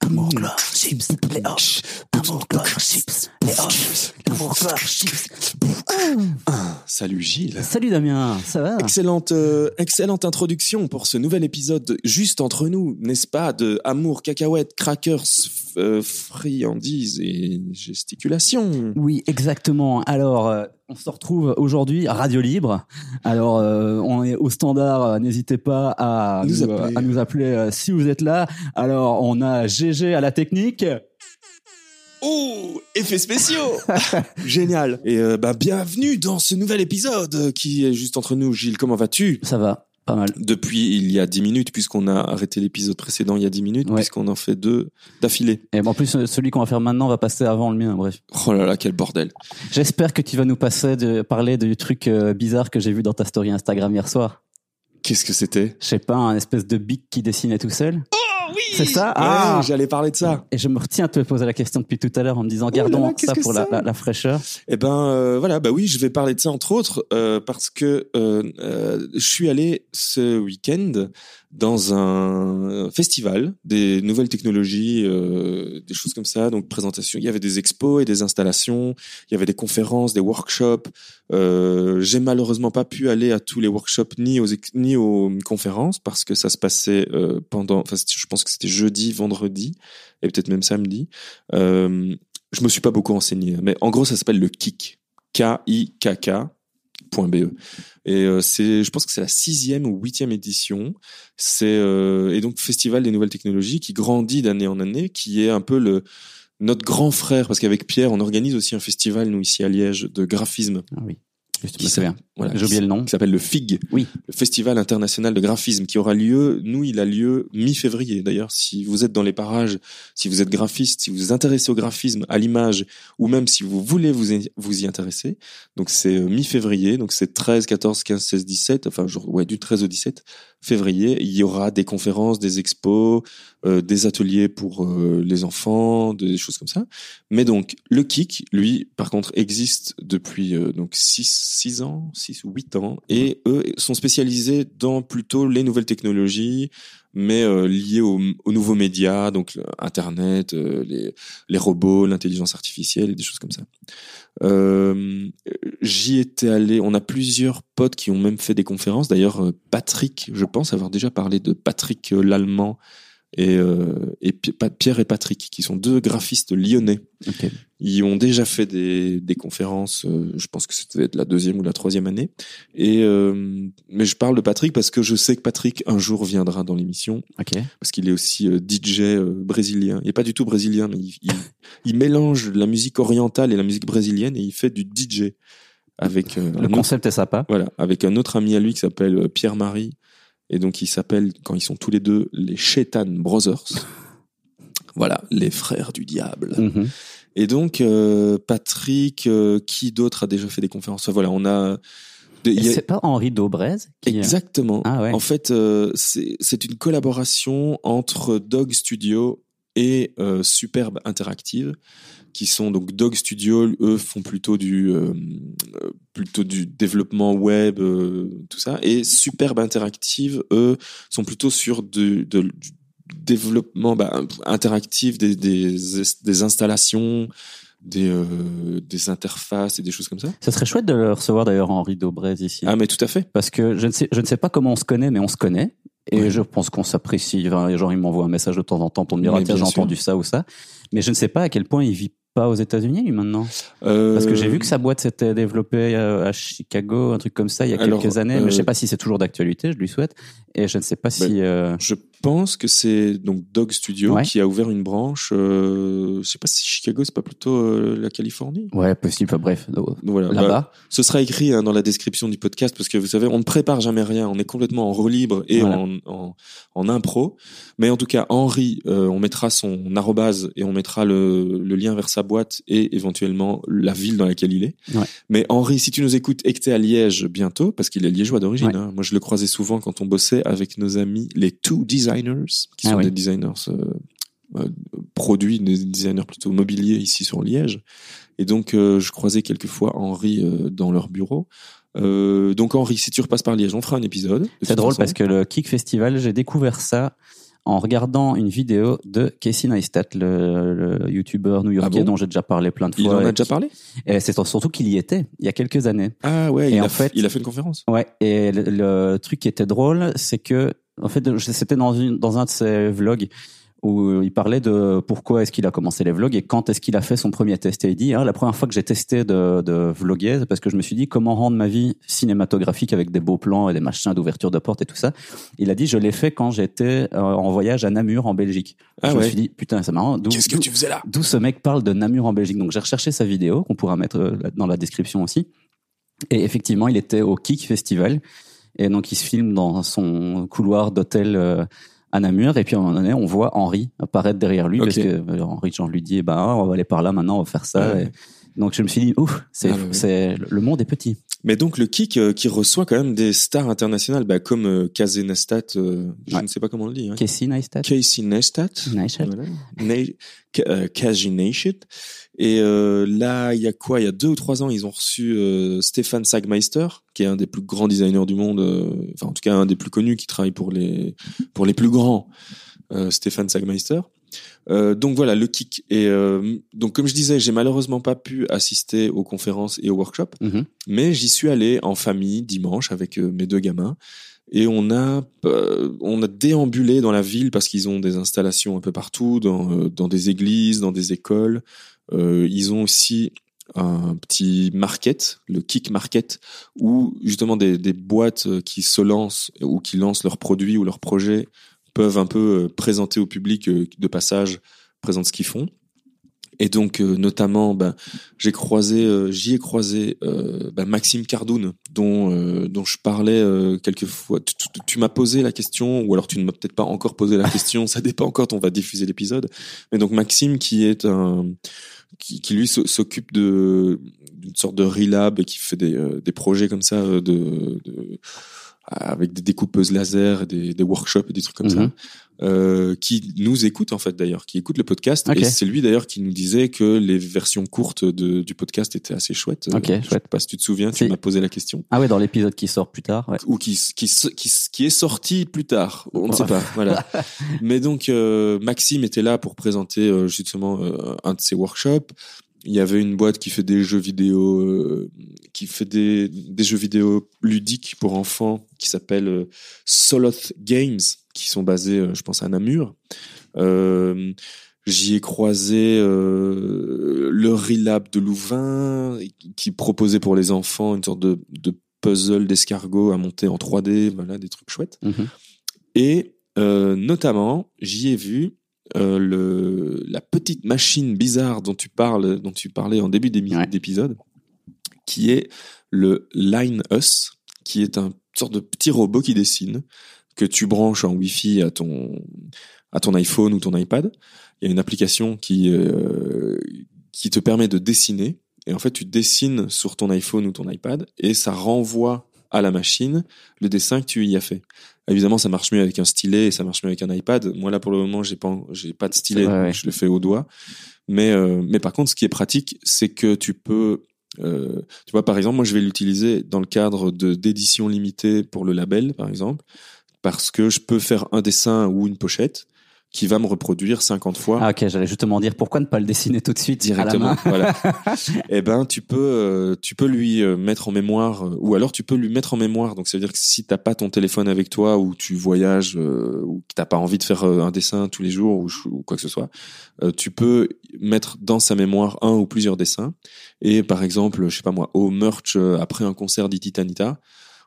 Amour, gloire, chips, les hoches. Amour, gloire, chips, les hoches. Amour, gloire, chips. Salut Gilles. Salut Damien, ça va Excellente, euh, excellente introduction pour ce nouvel épisode juste entre nous, n'est-ce pas, de amour, cacahuètes, crackers, euh, friandises et gesticulation. Oui, exactement. Alors, euh, on se retrouve aujourd'hui à Radio Libre. Alors, euh, on est au standard. N'hésitez pas à Nous nous, appeler. à nous appeler si vous êtes là. Alors, on a GG à la technique. Oh, effets spéciaux Génial. Et euh, bah, bienvenue dans ce nouvel épisode qui est juste entre nous. Gilles, comment vas-tu? Ça va, pas mal. Depuis il y a 10 minutes, puisqu'on a arrêté l'épisode précédent il y a 10 minutes, Ouais. puisqu'on en fait deux d'affilée. Et en plus, celui qu'on va faire maintenant va passer avant le mien. Bref, Oh là là, quel bordel. j'espère que tu vas nous passer de parler du truc euh, bizarre que j'ai vu dans ta story Instagram hier soir. Qu'est-ce que c'était? Je sais pas, un espèce de bic qui dessinait tout seul. Oh oui C'est ça Ouais, Ah j'allais parler de ça. Et je me retiens de te poser la question depuis tout à l'heure en me disant Oh là gardons là, ça pour la, la fraîcheur. Eh ben euh, voilà, bah oui, je vais parler de ça entre autres euh, parce que euh, euh, je suis allé ce week-end dans un festival des nouvelles technologies, euh, des choses comme ça. Donc présentation, il y avait des expos et des installations, il y avait des conférences, des workshops. Euh, J'ai malheureusement pas pu aller à tous les workshops ni aux ni aux conférences parce que ça se passait euh, pendant. Enfin, je pense que c'était jeudi, vendredi et peut-être même samedi. Euh, je me suis pas beaucoup renseigné, mais en gros, ça s'appelle le KIK. K-I-K-K.be. Et euh, c'est, je pense que c'est la sixième ou huitième édition. C'est euh, et donc festival des nouvelles technologies qui grandit d'année en année, qui est un peu le notre grand frère, parce qu'avec Pierre, on organise aussi un festival, nous, ici à Liège, de graphisme. Ah oui, Qui me souviens. Voilà, J'ai oublié le nom. qui s'appelle le FIG, Oui. le Festival international de graphisme, qui aura lieu, nous, il a lieu mi-février. D'ailleurs, si vous êtes dans les parages, si vous êtes graphiste, si vous vous intéressez au graphisme, à l'image, ou même si vous voulez vous y, vous y intéresser, donc c'est euh, mi-février, donc c'est 13, 14, 15, 16, 17, enfin, jour, ouais, du 13 au 17 février, il y aura des conférences, des expos, euh, des ateliers pour euh, les enfants, des choses comme ça. Mais donc, le KIK, lui, par contre, existe depuis euh, donc 6, 6 ans, 6 ou 8 ans, et eux sont spécialisés dans plutôt les nouvelles technologies, mais euh, liées aux, aux nouveaux médias, donc euh, Internet, euh, les, les robots, l'intelligence artificielle et des choses comme ça. Euh, J'y étais allé, on a plusieurs potes qui ont même fait des conférences. D'ailleurs, Patrick, je pense avoir déjà parlé de Patrick l'Allemand et, euh, et Pierre et Patrick, qui sont deux graphistes lyonnais. Ok. Ils ont déjà fait des, des conférences, euh, je pense que c'était la deuxième ou la troisième année. Et euh, mais je parle de Patrick parce que je sais que Patrick un jour viendra dans l'émission Ok. parce qu'il est aussi euh, DJ euh, brésilien. Il est pas du tout brésilien, mais il, il, il mélange la musique orientale et la musique brésilienne et il fait du DJ avec euh, Le un autre- concept est sympa. voilà, avec un autre ami à lui qui s'appelle euh, Pierre-Marie. Et donc, il s'appelle, quand ils sont tous les deux, les Shaitan Brothers. Voilà, les frères du diable. Mhm. Et donc, euh, Patrick, euh, qui d'autre a déjà fait des conférences Enfin, Voilà, on a... a- C'est pas Henri Daubrez qui Exactement. Ah ouais. En fait, euh, c'est une collaboration entre Dog Studio et euh, Superbe Interactive, qui sont donc Dog Studio, eux font plutôt du euh, euh, plutôt du développement web, euh, tout ça, et Superbe Interactive, eux sont plutôt sur du, de- du développement bah, interactif, des, des, des installations, des, euh, des interfaces et des choses comme ça. Ce serait chouette de le recevoir d'ailleurs Henri Daubrez ici. Ah mais tout à fait. Parce que je ne sais, je ne sais pas comment on se connaît, mais on se connaît. Et Ouais. je pense qu'on s'apprécie. Enfin, gens, ils m'envoient un message de temps en temps pour me dire, ah, tiens, j'ai entendu ça ou ça. Mais je ne sais pas à quel point il vit pas aux États-Unis, lui, maintenant. Euh, Parce que j'ai vu que sa boîte s'était développée euh, à Chicago, un truc comme ça, il y a Alors, quelques années. Mais je euh, sais pas si c'est toujours d'actualité, je lui souhaite. Et je ne sais pas si, euh, Je pense que c'est donc Dog Studio Ouais. qui a ouvert une branche. Euh, je sais pas si Chicago c'est pas plutôt euh, la Californie? ouais, possible, enfin, bref, Donc voilà. là-bas. Bah, ce sera écrit hein, dans la description du podcast parce que vous savez, on ne prépare jamais rien. On est complètement en roue libre et Voilà. en, en, en impro. Mais en tout cas, Henri, euh, on mettra son arrobase et on mettra le, le lien vers sa boîte et éventuellement la ville dans laquelle il est. Ouais. Mais Henri, si tu nous écoutes et que t'es à Liège bientôt, parce qu'il est liégeois d'origine, Ouais. hein, moi je le croisais souvent quand on bossait avec nos amis les Two Designers, qui Ah sont oui. des designers euh, euh, produits, des designers plutôt mobiliers ici sur Liège. Et donc, euh, je croisais quelquefois Henri dans leur bureau. Donc Henri, si tu repasses par Liège, on fera un épisode. de C'est drôle façon. parce que le Kick Festival, j'ai découvert ça en regardant une vidéo de Casey Neistat, le, le youtubeur new-yorkais Ah bon dont j'ai déjà parlé plein de il fois. en a déjà qui- parlé. Et c'est surtout qu'il y était il y a quelques années. Ah ouais, Et il en a, fait- il a fait une conférence. Ouais, et le, le truc qui était drôle, c'est que en fait, c'était dans une dans un de ses vlogs où il parlait de pourquoi est-ce qu'il a commencé les vlogs et quand est-ce qu'il a fait son premier test. Et il dit, hein, la première fois que j'ai testé de, de vloguer, c'est parce que je me suis dit comment rendre ma vie cinématographique avec des beaux plans et des machins d'ouverture de porte et tout ça. Il a dit, je l'ai fait quand j'étais euh, en voyage à Namur en Belgique. Ah je me suis dit, putain, c'est marrant. Qu'est-ce que tu faisais là? D'où ce mec parle de Namur en Belgique. Donc j'ai recherché sa vidéo qu'on pourra mettre euh, dans la description aussi. Et effectivement, il était au Kick Festival. Et donc il se filme dans son couloir d'hôtel euh, à Namur. Et puis à un moment donné, on voit Henri apparaître derrière lui parce que euh, Henri Jean lui dit, ben, on va aller par là maintenant, on va faire ça. Ouais. Et donc je me suis dit, ouf, c'est, Ah le monde est petit. Mais donc le kick euh, qui reçoit quand même des stars internationales, bah, comme euh, Neistat, euh, je Ouais. ne sais pas comment on le dit. Hein. Casey Neistat. Casey Neistat. Neistat. Voilà. Ne- Ka- euh, Neistat. Et euh, là, il y a quoi? Il y a deux ou trois ans, ils ont reçu euh, Stéphane Sagmeister, qui est un des plus grands designers du monde, euh, enfin en tout cas un des plus connus, qui travaille pour les pour les plus grands. euh, Stéphane Sagmeister. Euh, donc voilà le kick. Et euh, donc comme je disais, j'ai malheureusement pas pu assister aux conférences et aux workshops, Mhm. mais j'y suis allé en famille dimanche avec euh, mes deux gamins. Et on a euh, on a déambulé dans la ville parce qu'ils ont des installations un peu partout, dans euh, dans des églises, dans des écoles. Euh, ils ont aussi un petit market, le Kick Market, où justement des, des boîtes qui se lancent ou qui lancent leurs produits ou leurs projets peuvent un peu euh, présenter au public euh, de passage, présentent ce qu'ils font. Et donc euh, notamment, ben, j'ai croisé, euh, j'y ai croisé euh, ben, Maxime Cardoun, dont euh, dont je parlais quelques fois. Tu, tu- tu m'as posé la question, ou alors tu ne m'as peut-être pas encore posé la question. ça dépend quand on va diffuser l'épisode. Mais donc Maxime, qui est un qui, qui lui s'occupe de d'une sorte de relab et qui fait des, des projets comme ça de, de avec des découpeuses laser, des, des workshops et des trucs comme Mhm. ça, euh, qui nous écoute en fait d'ailleurs, qui écoute le podcast. Et c'est lui d'ailleurs qui nous disait que les versions courtes de, du podcast étaient assez chouettes. Ok, Euh, je sais chouette. pas si tu te souviens, tu m'as posé la question. Ah ouais, dans l'épisode qui sort plus tard. Ouais. Ou qui, qui, qui, qui est sorti plus tard. On ne sait pas. Voilà. Mais donc, euh, Maxime était là pour présenter euh, justement euh, un de ses workshops. Il y avait une boîte qui fait des jeux vidéo, euh, qui fait des, des jeux vidéo ludiques pour enfants, qui s'appelle euh, Soloth Games, qui sont basés, euh, je pense, à Namur. Euh, J'y ai croisé euh, le Relab de Louvain, qui proposait pour les enfants une sorte de, de puzzle d'escargot à monter en 3D, voilà, des trucs chouettes. Mhm. Et euh, notamment, j'y ai vu euh, le, la petite machine bizarre dont tu parles, dont tu parlais en début Ouais. d'épisode, qui est le Line Us, qui est un sorte de petit robot qui dessine que tu branches en Wi-Fi à ton à ton iPhone ou ton iPad. Il y a une application qui euh, qui te permet de dessiner et en fait tu dessines sur ton iPhone ou ton iPad et ça renvoie à la machine le dessin que tu y as fait. Évidemment, ça marche mieux avec un stylet et ça marche mieux avec un iPad. Moi là pour le moment, j'ai pas j'ai pas de stylet, Ouais, donc ouais. je le fais au doigt. Mais euh, mais par contre, ce qui est pratique, c'est que tu peux euh, tu vois par exemple, moi je vais l'utiliser dans le cadre de d'édition limitée pour le label par exemple parce que je peux faire un dessin ou une pochette qui va me reproduire 50 fois Ah ok, j'allais justement dire pourquoi ne pas le dessiner tout de suite à la directement. main Voilà. Eh ben, tu peux, euh, tu peux lui euh, mettre en mémoire, euh, ou alors tu peux lui mettre en mémoire. Donc, ça veut dire que si t'as pas ton téléphone avec toi, ou tu voyages, euh, ou que t'as pas envie de faire euh, un dessin tous les jours, ou, quoi que ce soit, euh, tu peux mettre dans sa mémoire un ou plusieurs dessins. Et par exemple, je sais pas moi, au merch après un concert d'Ititanita,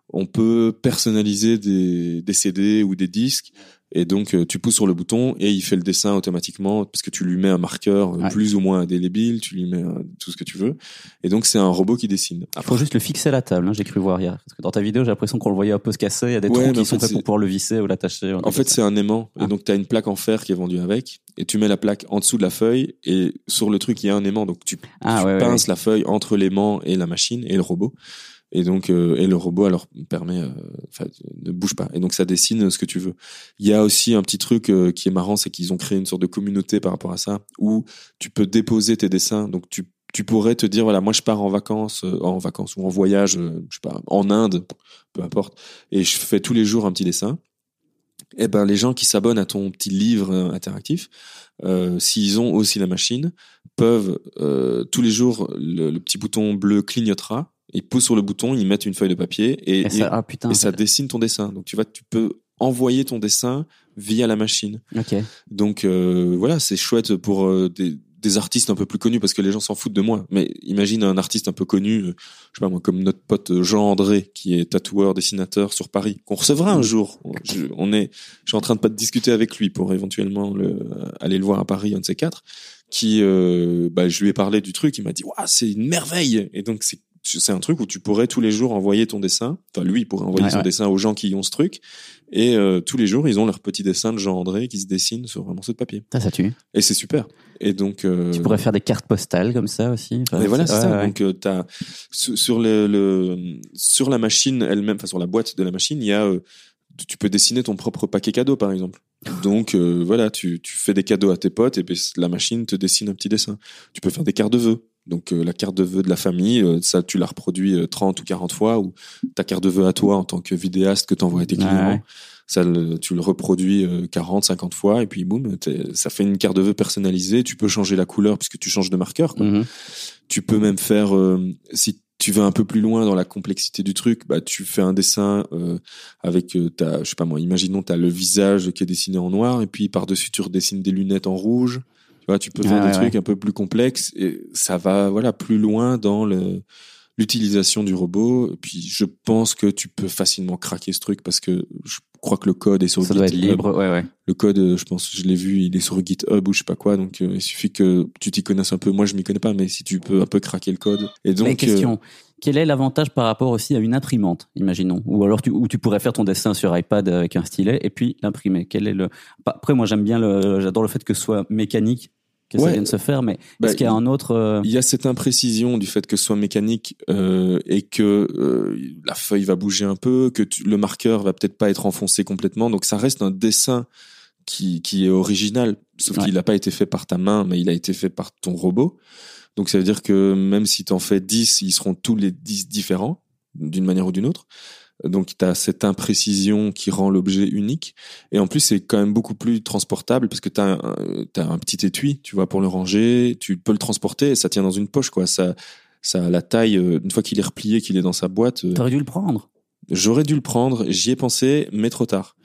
on peut personnaliser des, des CD ou des disques. Et donc, euh, tu pousses sur le bouton et il fait le dessin automatiquement parce que tu lui mets un marqueur euh, Ouais. plus ou moins indélébile, tu lui mets euh, tout ce que tu veux. Et donc, c'est un robot qui dessine. Il faut juste le fixer à la table, hein, j'ai cru voir hier. Parce que dans ta vidéo, j'ai l'impression qu'on le voyait un peu se casser. Il y a des Ouais, trous qui en sont fait, faits pour pouvoir le visser ou l'attacher. En fait, c'est un aimant. Ah. Et donc, tu as une plaque en fer qui est vendue avec. Et tu mets la plaque en dessous de la feuille. Et sur le truc, il y a un aimant. Donc, tu, Ah, tu ouais, ouais, pinces la feuille entre l'aimant et la machine et le robot. Et donc, euh, et le robot alors permet, euh, ne bouge pas. Et donc, ça dessine ce que tu veux. Il y a aussi un petit truc euh, qui est marrant, c'est qu'ils ont créé une sorte de communauté par rapport à ça, où tu peux déposer tes dessins. Donc, tu tu pourrais te dire voilà moi je pars en vacances euh, en vacances ou en voyage euh, je sais pas en Inde peu importe et je fais tous les jours un petit dessin eh ben les gens qui s'abonnent à ton petit livre euh, interactif euh, s'ils ont aussi la machine peuvent euh, tous les jours le, le petit bouton bleu clignotera ils poussent sur le bouton ils mettent une feuille de papier et, Et ça, ah putain. et ça dessine ton dessin donc tu vois tu peux envoyer ton dessin via la machine Ok. donc euh, voilà, c'est chouette pour euh, des, des artistes un peu plus connus parce que les gens s'en foutent de moi. Mais imagine un artiste un peu connu, euh, je sais pas moi, comme notre pote Jean André qui est tatoueur, dessinateur sur Paris, qu'on recevra un jour. Je, on est, je suis en train de pas de discuter avec lui pour éventuellement le, aller le voir à Paris, un de ces quatre. Qui, euh, bah, je lui ai parlé du truc, il m'a dit, waouh, c'est une merveille. Et donc c'est c'est un truc où tu pourrais tous les jours envoyer ton dessin. Enfin, lui, il pourrait envoyer Ouais, son ouais. dessin aux gens qui ont ce truc. Et euh, tous les jours, ils ont leur petit dessin de Jean André qui se dessine sur un morceau de papier. Ça, ça tue. Et c'est super. Et donc, euh, Tu pourrais faire des cartes postales comme ça aussi. Enfin, et voilà, c'est ça. ouais. Donc, euh, t'as sur le, le sur la machine elle-même, enfin sur la boîte de la machine, il y a euh, tu peux dessiner ton propre paquet cadeau, par exemple. Donc euh, voilà, tu tu fais des cadeaux à tes potes et puis la machine te dessine un petit dessin. Tu peux faire des cartes de vœux. Donc euh, la carte de vœux de la famille, euh, ça tu la reproduis euh, 30 ou 40 fois ou ta carte de vœux à toi en tant que vidéaste que t'envoies à tes clients. ouais. Ça, le- tu le reproduis euh, 40, 50 fois et puis boum, ça fait une carte de vœux personnalisée. Tu peux changer la couleur puisque tu changes de marqueur. Quoi. Mhm. Tu peux même faire, euh, si tu vas un peu plus loin dans la complexité du truc, bah tu fais un dessin euh, avec euh, ta, je sais pas moi, imaginons t'as le visage qui est dessiné en noir et puis par dessus tu redessines des lunettes en rouge. Tu vois, tu peux faire Ouais, des ouais, trucs un peu plus complexes et ça va voilà plus loin dans le l'utilisation du robot. Et puis je pense que tu peux facilement craquer ce truc parce que je crois que le code est sur Ça doit être GitHub. libre. Ouais, ouais. Le code, euh, je pense, je l'ai vu, il est sur GitHub ou je sais pas quoi. Donc, euh, il suffit que tu t'y connaisses un peu. Moi, je m'y connais pas, mais si tu peux un peu craquer le code. Et donc, Mais question. Quel est l'avantage par rapport aussi à une imprimante, imaginons, ou alors tu, où tu pourrais faire ton dessin sur iPad avec un stylet et puis l'imprimer. Quel est le Après, moi, j'aime bien le, j'adore le fait que ce soit mécanique, que ça Ouais. vienne se faire. Mais Bah, est-ce qu'il y a un autre euh, il y a cette imprécision du fait que ce soit mécanique euh, et que euh, la feuille va bouger un peu, que tu- le marqueur va peut-être pas être enfoncé complètement. Donc, ça reste un dessin qui, qui est original, sauf Ouais. qu'il n'a pas été fait par ta main, mais il a été fait par ton robot. Donc, ça veut dire que même si tu en fais 10, ils seront tous les 10 différents, d'une manière ou d'une autre. Donc, tu as cette imprécision qui rend l'objet unique. Et en plus, c'est quand même beaucoup plus transportable parce que tu as, un un petit étui, tu vois, pour le ranger. Tu peux le transporter et ça tient dans une poche, quoi. Ça, ça a la taille, euh, une fois qu'il est replié, qu'il est dans sa boîte. euh, T'aurais dû le prendre. J'aurais dû le prendre, j'y ai pensé, mais trop tard.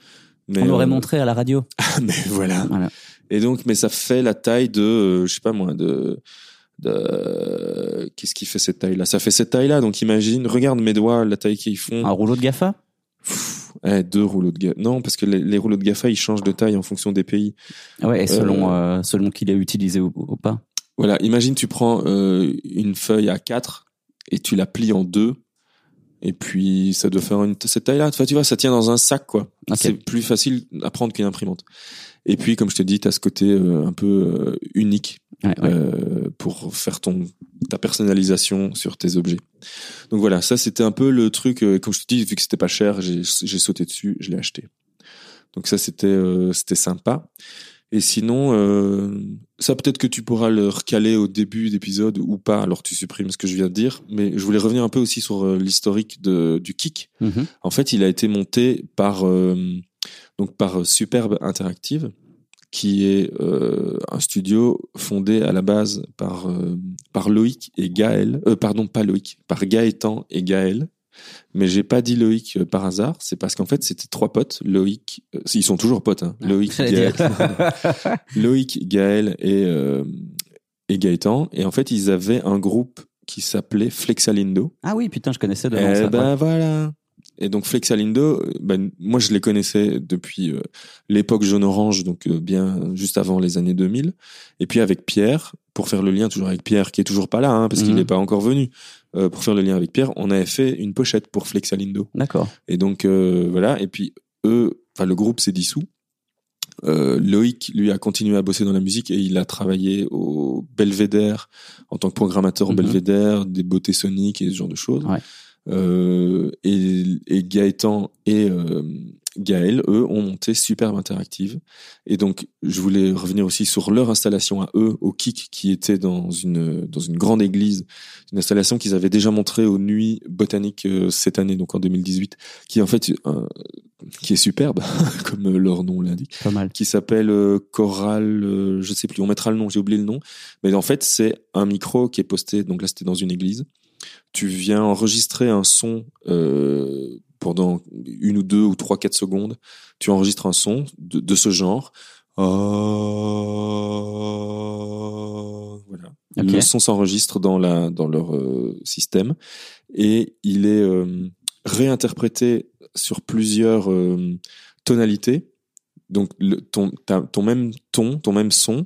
Mais, On l'aurait euh, montré à la radio. mais voilà. Voilà. Et donc, mais ça fait la taille de, je sais pas moi, de, de, qu'est-ce qui fait cette taille-là? Ça fait cette taille-là. Donc, imagine, regarde mes doigts, la taille qu'ils font. Un rouleau de Gafa. Pff, eh, deux rouleaux de GAFA. Non, parce que les, les rouleaux de GAFA, ils changent de taille en fonction des pays. Ouais, et selon euh, selon qu'il est utilisé ou, ou pas. Voilà, imagine tu prends euh, une feuille à 4 et tu la plies en deux et puis ça doit faire une cette taille-là. Enfin, tu vois, ça tient dans un sac quoi. Ok. C'est plus facile à prendre qu'une imprimante. Et puis comme je te dis, tu as ce côté euh, un peu euh, unique Ouais, ouais. euh, pour faire ton ta personnalisation sur tes objets. Donc voilà, ça c'était un peu le truc euh, comme je te dis vu que c'était pas cher, j'ai sauté dessus, je l'ai acheté. Donc ça c'était euh, c'était sympa. Et sinon euh, ça peut-être que tu pourras le recaler au début d'épisode ou pas alors tu supprimes ce que je viens de dire, mais je voulais revenir un peu aussi sur l'historique de du kick. Mhm. En fait, il a été monté par euh, donc par Superbe Interactive, qui est euh, un studio fondé à la base par euh, par Loïc et Gaël. Euh, pardon, pas Loïc, par Gaëtan et Gaël. Mais j'ai pas dit Loïc euh, par hasard, c'est parce qu'en fait c'était trois potes. Loïc, euh, ils sont toujours potes. Hein, Loïc, J'allais Gaël. Loïc, Gaël et euh, et Gaëtan. Et en fait ils avaient un groupe qui s'appelait Flexalindo. ah oui, putain, je connaissais de nom, Eh ben Ouais. voilà. Et donc Flexalindo, euh, ben, moi je les connaissais depuis euh, l'époque jaune orange, donc euh, bien juste avant les années 2000. Et puis avec Pierre, pour faire le lien toujours avec Pierre, qui est toujours pas là, hein, parce qu'il Mhm. n'est pas encore venu. euh, pour faire le lien avec Pierre, on avait fait une pochette pour Flexalindo. D'accord. Et donc euh, voilà. Et puis eux, enfin le groupe s'est dissous. Euh, Loïc, lui, a continué à bosser dans la musique et il a travaillé au Belvédère en tant que programmateur au Mhm. Belvédère, des beautés soniques et ce genre de choses. Ouais. Euh, et, et Gaëtan et euh, Gaël, eux, ont monté Superbe Interactive. Et donc, je voulais revenir aussi sur leur installation à eux, au Kik, qui était dans une, dans une grande église, une installation qu'ils avaient déjà montrée aux Nuits Botaniques euh, cette année, donc en 2018, qui est en fait, euh, qui est superbe, comme leur nom l'indique Pas mal. qui s'appelle euh, Choral, euh, je sais plus, on mettra le nom, j'ai oublié le nom. Mais en fait, c'est un micro qui est posté, donc là c'était dans une église. Tu viens enregistrer un son euh, pendant une ou deux ou trois, quatre secondes. Tu enregistres un son de, de ce genre. Oh, voilà. Le son s'enregistre dans la dans leur euh, système et il est euh, réinterprété sur plusieurs euh, tonalités. Donc le, ton ta- ton même ton, ton même son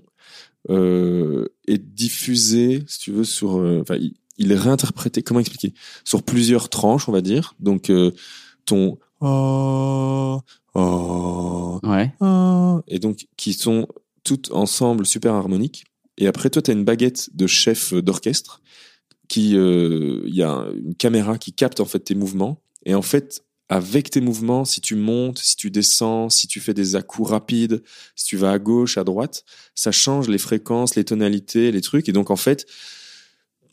euh, est diffusé, si tu veux, sur. euh, Enfin, il est réinterprété. Comment expliquer? Sur plusieurs tranches, on va dire. Donc euh, ton oh, oh, Ouais. ah, et donc qui sont toutes ensemble super harmoniques. Et après, toi, tu as une baguette de chef d'orchestre qui, euh, il y a une caméra qui capte en fait tes mouvements. Et en fait, avec tes mouvements, si tu montes, si tu descends, si tu fais des à-coups rapides, si tu vas à gauche, à droite, ça change les fréquences, les tonalités, les trucs. Et donc, en fait,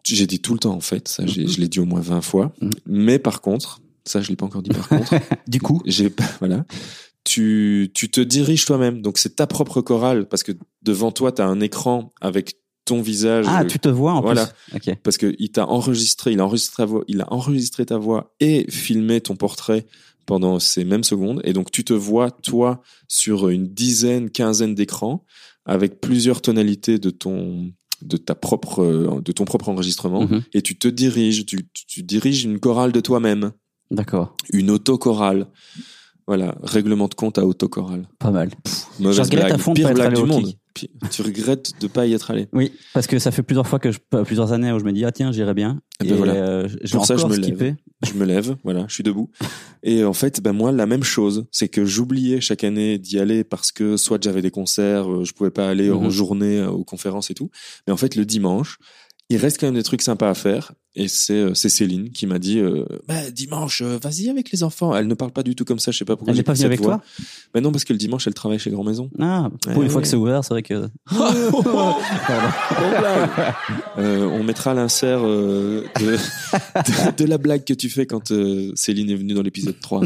j'ai dit tout le temps, en fait, ça, j'ai- je l'ai dit au moins 20 fois. Mhm. Mais par contre, ça, je l'ai pas encore dit par contre, Du coup, j'ai pas, voilà. Tu, tu te diriges toi-même. Donc, c'est ta propre chorale parce que devant toi, tu as un écran avec ton visage. ah, tu te vois en Voilà. plus. Parce que il t'a enregistré, il a enregistré ta voix, il a enregistré ta voix et filmé ton portrait pendant ces mêmes secondes. Et donc, tu te vois, toi, sur une dizaine, quinzaine d'écrans avec plusieurs tonalités de ton, de ta propre, euh, de ton propre enregistrement. Mhm. Et tu te diriges, tu, tu diriges une chorale de toi-même D'accord. une autochorale. Voilà, règlement de compte à autochorale. Pas mal. Mauvaise Je regrette blague. à fond de Pire blague du monde. Tu regrettes de pas y être allé. Oui, parce que ça fait plusieurs fois que je, plusieurs années où je me dis ah tiens j'irai bien. Eh ben voilà. euh, j'ai Pour ça, je me lève. Je me lève, voilà, je suis debout. Et en fait, ben moi, la même chose, c'est que j'oubliais chaque année d'y aller parce que soit j'avais des concerts, euh, je pouvais pas aller en Mhm. journée euh, aux conférences et tout. Mais en fait, le dimanche, il reste quand même des trucs sympas à faire. Et c'est euh, c'est Céline qui m'a dit, euh, bah, dimanche, euh, vas-y avec les enfants. Elle ne parle pas du tout comme ça, je sais pas pourquoi. Elle n'est pas venue avec voix. toi Ben non, parce que le dimanche, elle travaille chez Grand Maison. Ah, pour Ouais, une fois ouais. que c'est ouvert, c'est vrai que. Euh, on mettra l'insert euh, de, de, de la blague que tu fais quand Céline est venue dans l'épisode 3.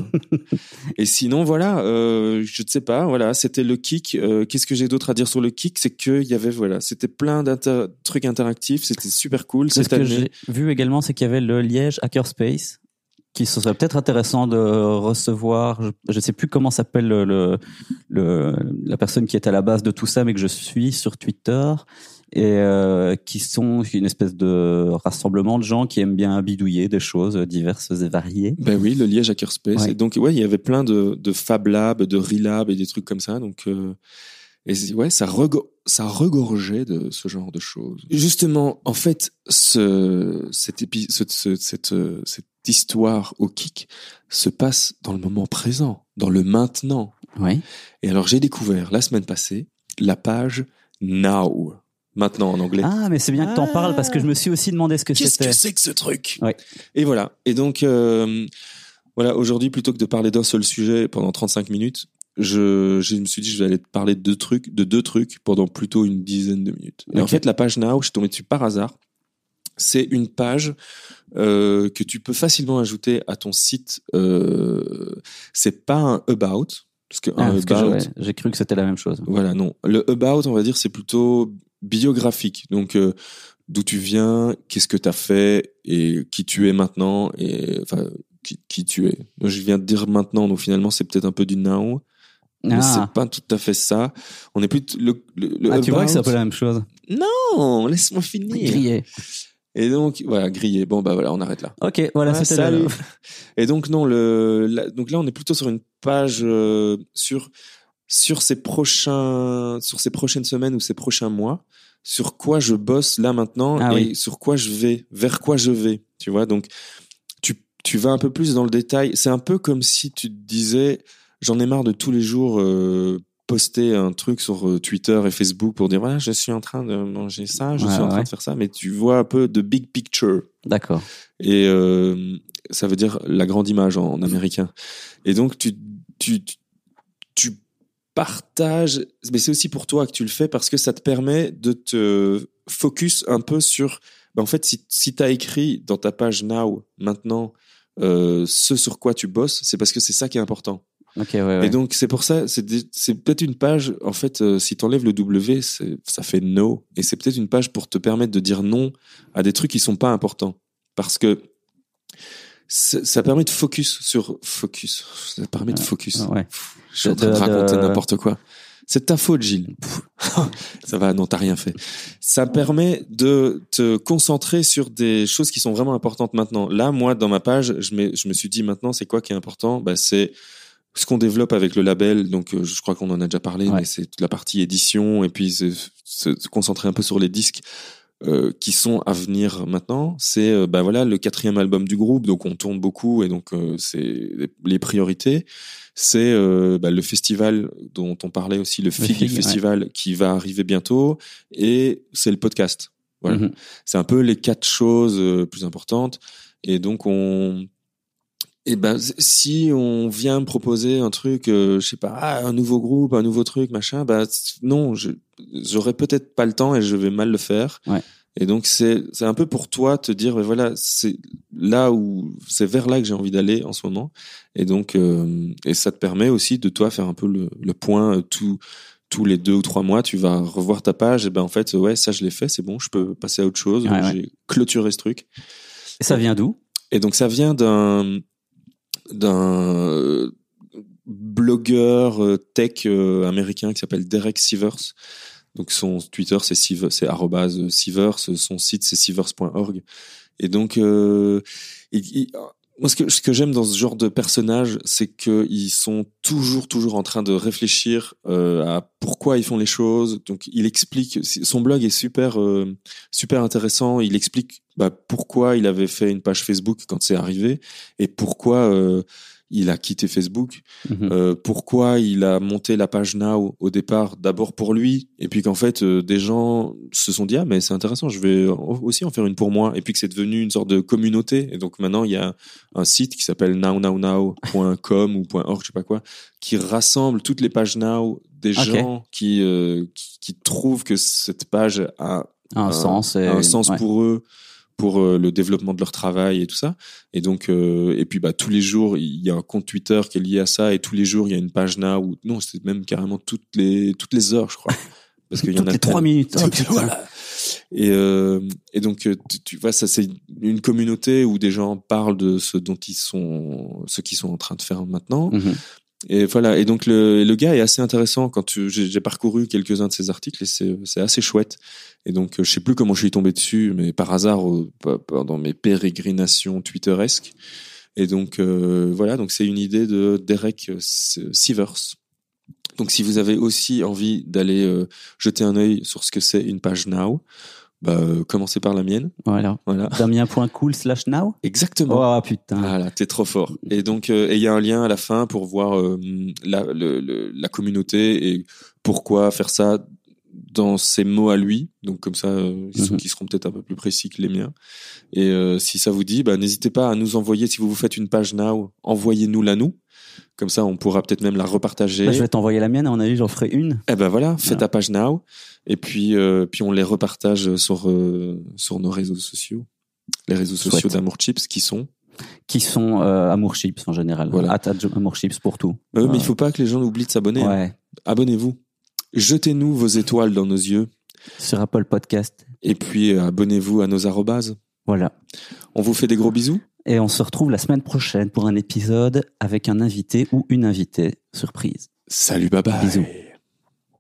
Et sinon, voilà, je ne sais pas, voilà, c'était le kick. Qu'est-ce que j'ai d'autre à dire sur le kick? C'est qu'il y avait, voilà, c'était plein de trucs interactifs, c'était super cool. Ce Cette que j'ai vu également, c'est qu'il y avait le Liège Hackerspace, qui ce serait peut-être intéressant de recevoir. Je ne sais plus comment s'appelle le, la personne qui est à la base de tout ça, mais que je suis sur Twitter et euh, qui sont une espèce de rassemblement de gens qui aiment bien bidouiller des choses diverses et variées. Ben oui, le Liège Hackerspace. Ouais. Et donc, ouais, il y avait plein de, de Fab Lab, de Relab et des trucs comme ça. Donc, euh, et ouais, ça, rego- ça regorgeait de ce genre de choses. Justement, en fait, ce, cet épi- ce- ce- cette, euh, cette histoire au kick se passe dans le moment présent, dans le maintenant. Oui. Et alors, j'ai découvert la semaine passée la page Now. Maintenant en anglais. Ah, mais c'est bien que t'en Ah. parles parce que je me suis aussi demandé ce que Qu'est-ce c'était. que c'est que ce truc? Ouais. Et voilà. Et donc, euh, voilà, aujourd'hui, plutôt que de parler d'un seul sujet pendant 35 minutes, je, je me suis dit, je vais aller te parler de deux trucs, de deux trucs pendant plutôt une dizaine de minutes. Et en fait, la page Now, je suis tombé dessus par hasard. C'est une page euh, que tu peux facilement ajouter à ton site. Euh, c'est pas un about, parce que Ah, un parce about, j'ai cru que c'était la même chose. voilà, non. Le about, on va dire, c'est plutôt biographique. Donc, euh, d'où tu viens, qu'est-ce que tu as fait et qui tu es maintenant et enfin qui, qui tu es. Je viens de dire maintenant, donc finalement, c'est peut-être un peu du now, mais Ah, c'est pas tout à fait ça. On est plus le, le, le Ah, tu vois que c'est un peu la même chose. Non, laisse-moi finir. Grillé. Et donc, voilà, grillé. Bon, bah voilà, on arrête là. Ok, voilà, Ah, salut. le- Et donc non, le donc là on est plutôt sur une page euh, sur sur ces prochains sur ces prochaines semaines ou ces prochains mois, sur quoi je bosse là maintenant Ah et oui. sur quoi je vais, vers quoi je vais, tu vois. Donc tu tu vas un peu plus dans le détail. C'est un peu comme si tu te disais j'en ai marre de tous les jours euh, poster un truc sur euh, Twitter et Facebook pour dire voilà je suis en train de manger ça, je Ouais, suis en train ouais. de faire ça, mais tu vois un peu de big picture. D'accord. Et, euh, ça veut dire la grande image en, en américain. Et donc tu tu tu- tu partages, mais c'est aussi pour toi que tu le fais parce que ça te permet de te focus un peu sur. ben, en fait, si si t'as écrit dans ta page now maintenant euh, ce sur quoi tu bosses, c'est parce que c'est ça qui est important. Ok, ouais, ouais. Et donc c'est pour ça, c'est peut-être une page. En fait, euh, si t'enlèves le W, c'est- ça fait no, et c'est peut-être une page pour te permettre de dire non à des trucs qui sont pas importants, parce que ça permet de focus sur focus. Ça permet de focus. ouais. Je suis en train de, de- raconter de- n'importe quoi. C'est ta faute, Gilles. ça va, non, t'as rien fait. Ça permet de te concentrer sur des choses qui sont vraiment importantes maintenant. Là, moi, dans ma page, je, je me suis dit maintenant, c'est quoi qui est important? Bah, C'est ce qu'on développe avec le label. Donc, euh, je crois qu'on en a déjà parlé, Ouais. mais c'est toute la partie édition et puis se, se- se concentrer un peu sur les disques. euh, qui sont à venir maintenant, c'est euh, bah voilà le quatrième album du groupe, donc on tourne beaucoup et donc euh, c'est les, priorités. C'est euh, bah, le festival dont on parlait aussi, le FIG, FIG, ouais. Festival, qui va arriver bientôt, et c'est le podcast. Voilà. Mhm. C'est un peu les quatre choses plus importantes. Et donc on, et ben si on vient me proposer un truc, euh, je sais pas, ah, un nouveau groupe, un nouveau truc, machin, bah non, j'aurais peut-être pas le temps et je vais mal le faire. Ouais. Et donc c'est c'est un peu pour toi te dire, mais voilà, c'est là où c'est vers là que j'ai envie d'aller en ce moment. Et donc euh, et ça te permet aussi de toi faire un peu le, le point euh, tout tous les deux ou trois mois, tu vas revoir ta page et ben en fait ouais ça je l'ai fait, c'est bon, je peux passer à autre chose. Ouais, ouais. J'ai clôturé ce truc. Et ça vient d'où? Et donc ça vient d'un d'un euh, blogueur euh, tech euh, américain qui s'appelle Derek Sivers. Donc son Twitter c'est Sievers, c'est son site c'est sievers.org. Et donc moi ce que ce que j'aime dans ce genre de personnages, c'est que ils sont toujours toujours en train de réfléchir euh, à pourquoi ils font les choses. Donc il explique son blog est super euh, super intéressant. Il explique bah, pourquoi il avait fait une page Facebook quand c'est arrivé et pourquoi euh, il a quitté Facebook, Mhm. euh, pourquoi il a monté la page Now au départ? D'abord pour lui et puis qu'en fait euh, des gens se sont dit ah mais c'est intéressant je vais aussi en faire une pour moi et puis que c'est devenu une sorte de communauté et donc maintenant il y a un site qui s'appelle nownow.com ou .org je sais pas quoi qui rassemble toutes les pages Now des gens qui, euh, qui qui trouvent que cette page a Un, sens. Et... un sens ouais. pour eux pour euh, le développement de leur travail et tout ça et donc euh, et puis bah tous les jours il y a un compte Twitter qui est lié à ça et tous les jours il y a une page now ou non c'est même carrément toutes les toutes les heures je crois parce qu'il y en a trois minutes. Voilà. Et, euh, et donc, euh, tu, tu vois, ça c'est une communauté où des gens parlent de ce dont ils sont, ce qu'ils sont en train de faire maintenant. Mhm. Et voilà. Et donc le, le gars est assez intéressant quand j'ai, parcouru quelques-uns de ses articles et c'est, assez chouette. Et donc euh, je sais plus comment je suis tombé dessus, mais par hasard pe- pendant mes pérégrinations twitteresques. Et donc euh, voilà. Donc c'est une idée de Derek euh, Sivers. Donc si vous avez aussi envie d'aller euh, jeter un œil sur ce que c'est une page now, bah euh, commencez par la mienne. Voilà. Voilà. Damien.cool slash now? Exactement. Oh putain. Voilà, t'es trop fort. Et donc, euh, et il y a un lien à la fin pour voir euh, la, le- le- la communauté et pourquoi faire ça dans ses mots à lui. Donc comme ça, euh, ils sont- Mhm. seront peut-être un peu plus précis que les miens. Et euh, si ça vous dit, bah, n'hésitez pas à nous envoyer, si vous vous faites une page now, envoyez-nous la nous. Comme ça, on pourra peut-être même la repartager. Bah, je vais t'envoyer la mienne, à mon avis, j'en ferai une. Eh ben voilà, fais Voilà. ta page now. Et puis, euh, puis on les repartage sur, sur nos réseaux sociaux. Les réseaux sociaux d'Amour Chips qui sont? Qui sont euh, Amour Chips en général. Voilà. At Amour Chips pour tout. Euh, Mais il faut pas que les gens oublient de s'abonner. hein. Abonnez-vous. Jetez-nous vos étoiles dans nos yeux. Sur Apple Podcast. Et puis, euh, abonnez-vous à nos arrobases. Voilà. On vous fait des gros bisous. Et on se retrouve la semaine prochaine pour un épisode avec un invité ou une invitée surprise. Salut, bye bye. Bisous.